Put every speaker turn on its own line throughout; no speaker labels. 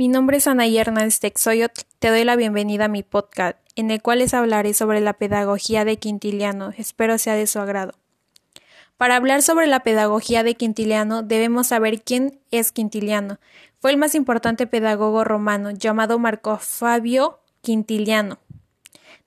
Mi nombre es Anaí Hernández Texoyot. Te doy la bienvenida a mi podcast, en el cual les hablaré sobre la pedagogía de Quintiliano. Espero sea de su agrado. Para hablar sobre la pedagogía de Quintiliano, debemos saber quién es Quintiliano. Fue el más importante pedagogo romano, llamado Marco Fabio Quintiliano.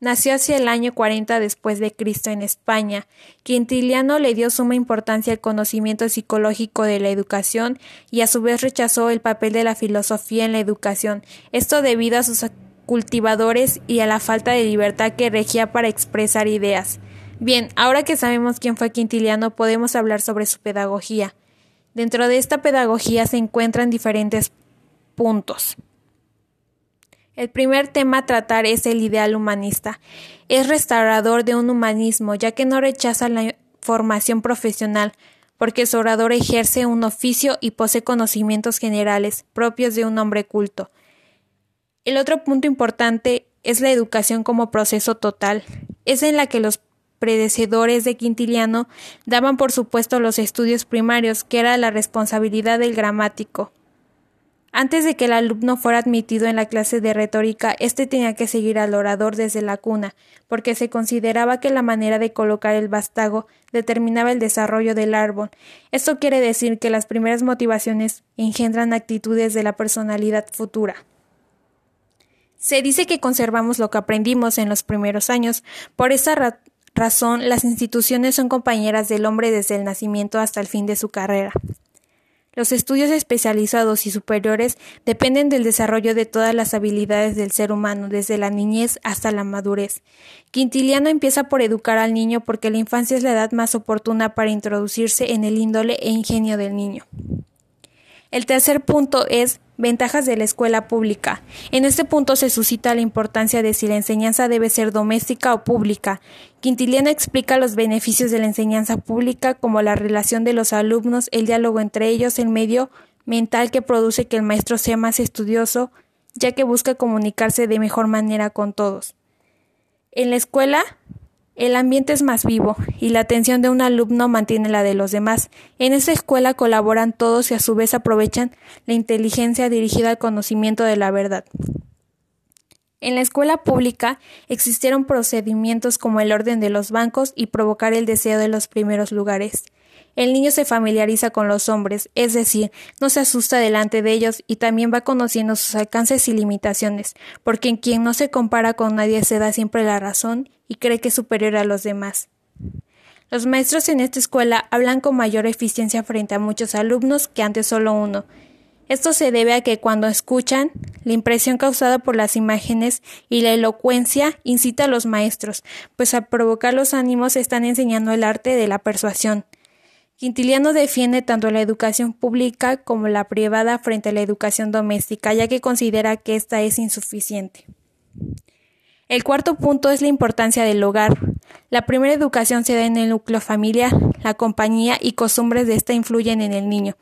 Nació hacia el año 40 después de Cristo en España. Quintiliano le dio suma importancia al conocimiento psicológico de la educación y a su vez rechazó el papel de la filosofía en la educación, esto debido a sus cultivadores y a la falta de libertad que regía para expresar ideas. Bien, ahora que sabemos quién fue Quintiliano, podemos hablar sobre su pedagogía. Dentro de esta pedagogía se encuentran diferentes puntos. El primer tema a tratar es el ideal humanista. Es restaurador de un humanismo, ya que no rechaza la formación profesional, porque su orador ejerce un oficio y posee conocimientos generales propios de un hombre culto. El otro punto importante es la educación como proceso total. Es en la que los predecedores de Quintiliano daban por supuesto los estudios primarios, que era la responsabilidad del gramático. Antes de que el alumno fuera admitido en la clase de retórica, éste tenía que seguir al orador desde la cuna, porque se consideraba que la manera de colocar el vástago determinaba el desarrollo del árbol. Esto quiere decir que las primeras motivaciones engendran actitudes de la personalidad futura. Se dice que conservamos lo que aprendimos en los primeros años. Por esa razón, las instituciones son compañeras del hombre desde el nacimiento hasta el fin de su carrera. Los estudios especializados y superiores dependen del desarrollo de todas las habilidades del ser humano, desde la niñez hasta la madurez. Quintiliano empieza por educar al niño porque la infancia es la edad más oportuna para introducirse en el índole e ingenio del niño. El tercer punto es Ventajas de la escuela pública. En este punto se suscita la importancia de si la enseñanza debe ser doméstica o pública. Quintiliano explica los beneficios de la enseñanza pública como la relación de los alumnos, el diálogo entre ellos, el medio mental que produce que el maestro sea más estudioso, ya que busca comunicarse de mejor manera con todos. En la escuela el ambiente es más vivo y la atención de un alumno mantiene la de los demás. En esta escuela colaboran todos y a su vez aprovechan la inteligencia dirigida al conocimiento de la verdad. En la escuela pública existieron procedimientos como el orden de los bancos y provocar el deseo de los primeros lugares. El niño se familiariza con los hombres, es decir, no se asusta delante de ellos y también va conociendo sus alcances y limitaciones, porque en quien no se compara con nadie se da siempre la razón y cree que es superior a los demás. Los maestros en esta escuela hablan con mayor eficiencia frente a muchos alumnos que antes solo uno. Esto se debe a que cuando escuchan, la impresión causada por las imágenes y la elocuencia incita a los maestros, pues al provocar los ánimos están enseñando el arte de la persuasión. Quintiliano defiende tanto la educación pública como la privada frente a la educación doméstica, ya que considera que ésta es insuficiente. El cuarto punto es la importancia del hogar. La primera educación se da en el núcleo familiar, la compañía y costumbres de esta influyen en el niño.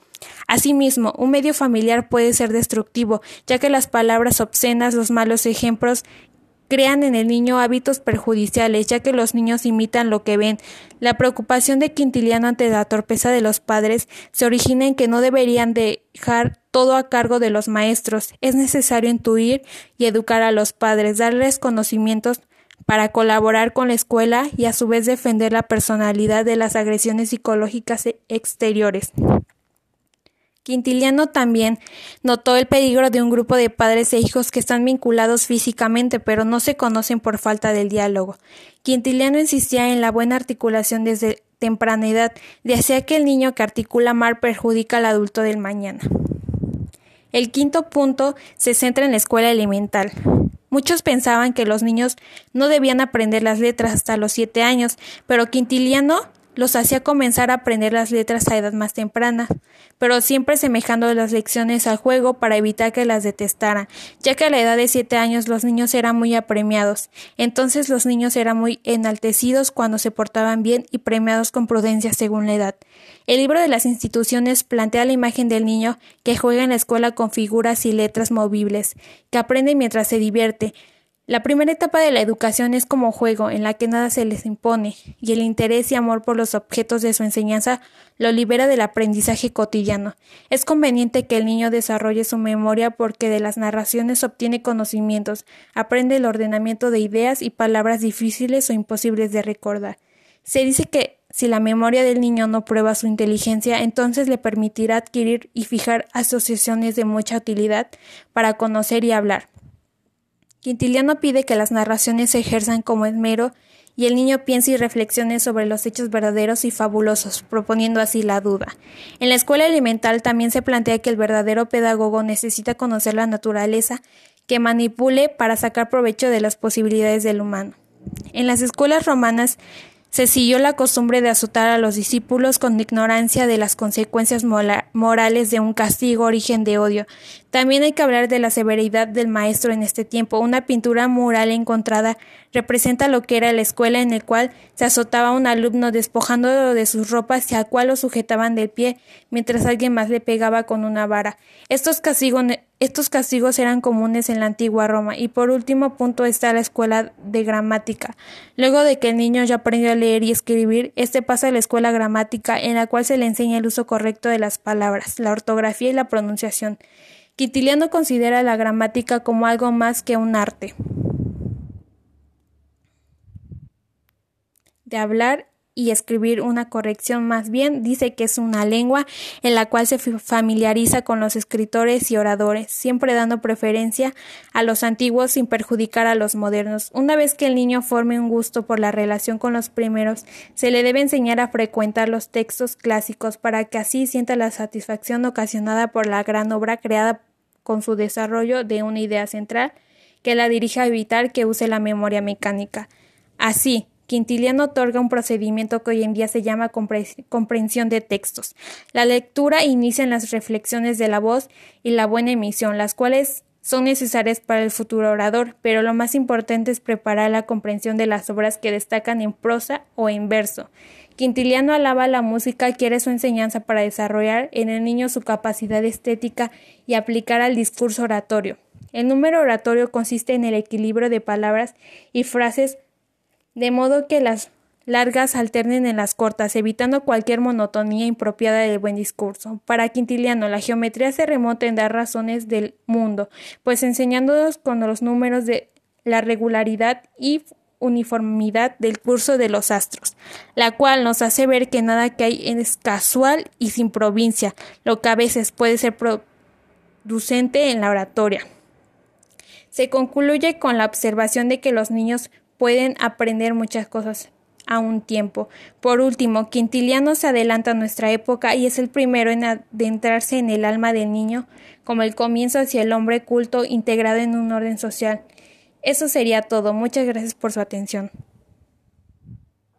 Asimismo, un medio familiar puede ser destructivo, ya que las palabras obscenas, los malos ejemplos crean en el niño hábitos perjudiciales, ya que los niños imitan lo que ven. La preocupación de Quintiliano ante la torpeza de los padres se origina en que no deberían dejar todo a cargo de los maestros. Es necesario intuir y educar a los padres, darles conocimientos para colaborar con la escuela y a su vez defender la personalidad de las agresiones psicológicas exteriores. Quintiliano también notó el peligro de un grupo de padres e hijos que están vinculados físicamente pero no se conocen por falta del diálogo. Quintiliano insistía en la buena articulación desde temprana edad, decía que el niño que articula mal perjudica al adulto del mañana. El quinto punto se centra en la escuela elemental. Muchos pensaban que los niños no debían aprender las letras hasta los siete años, pero Quintiliano los hacía comenzar a aprender las letras a edad más temprana, pero siempre semejando las lecciones al juego para evitar que las detestaran, ya que a la edad de siete años los niños eran muy apremiados, entonces los niños eran muy enaltecidos cuando se portaban bien y premiados con prudencia según la edad. El libro de las instituciones plantea la imagen del niño que juega en la escuela con figuras y letras movibles, que aprende mientras se divierte, La primera etapa de la educación es como juego, en la que nada se les impone, y el interés y amor por los objetos de su enseñanza lo libera del aprendizaje cotidiano. Es conveniente que el niño desarrolle su memoria porque de las narraciones obtiene conocimientos, aprende el ordenamiento de ideas y palabras difíciles o imposibles de recordar. Se dice que si la memoria del niño no prueba su inteligencia, entonces le permitirá adquirir y fijar asociaciones de mucha utilidad para conocer y hablar. Quintiliano pide que las narraciones se ejerzan como esmero y el niño piense y reflexione sobre los hechos verdaderos y fabulosos, proponiendo así la duda. En la escuela elemental también se plantea que el verdadero pedagogo necesita conocer la naturaleza que manipule para sacar provecho de las posibilidades del humano. En las escuelas romanas se siguió la costumbre de azotar a los discípulos con ignorancia de las consecuencias morales de un castigo origen de odio. También hay que hablar de la severidad del maestro en este tiempo. Una pintura mural encontrada representa lo que era la escuela en el cual se azotaba un alumno despojándolo de sus ropas y al cual lo sujetaban del pie mientras alguien más le pegaba con una vara. Estos castigos estos castigos eran comunes en la antigua Roma. Y por último punto está la escuela de gramática. Luego de que el niño ya aprendió a leer y escribir, este pasa a la escuela gramática en la cual se le enseña el uso correcto de las palabras, la ortografía y la pronunciación. Quintiliano considera la gramática como algo más que un arte. de hablar y escribir una corrección más bien dice que es una lengua en la cual se familiariza con los escritores y oradores, siempre dando preferencia a los antiguos sin perjudicar a los modernos. Una vez que el niño forme un gusto por la relación con los primeros, se le debe enseñar a frecuentar los textos clásicos para que así sienta la satisfacción ocasionada por la gran obra creada con su desarrollo de una idea central que la dirija a evitar que use la memoria mecánica. Así, Quintiliano otorga un procedimiento que hoy en día se llama comprensión de textos. La lectura inicia en las reflexiones de la voz y la buena emisión, las cuales son necesarias para el futuro orador, pero lo más importante es preparar la comprensión de las obras que destacan en prosa o en verso. Quintiliano alaba la música, quiere su enseñanza para desarrollar en el niño su capacidad estética y aplicar al discurso oratorio. El número oratorio consiste en el equilibrio de palabras y frases de modo que las largas alternen en las cortas, evitando cualquier monotonía impropiada del buen discurso. Para Quintiliano, la geometría se remonta en dar razones del mundo, pues enseñándonos con los números de la regularidad y uniformidad del curso de los astros, la cual nos hace ver que nada que hay es casual y sin provincia, lo que a veces puede ser producente en la oratoria. Se concluye con la observación de que los niños pueden aprender muchas cosas a un tiempo. Por último, Quintiliano se adelanta a nuestra época y es el primero en adentrarse en el alma del niño como el comienzo hacia el hombre culto integrado en un orden social. Eso sería todo. Muchas gracias por su atención.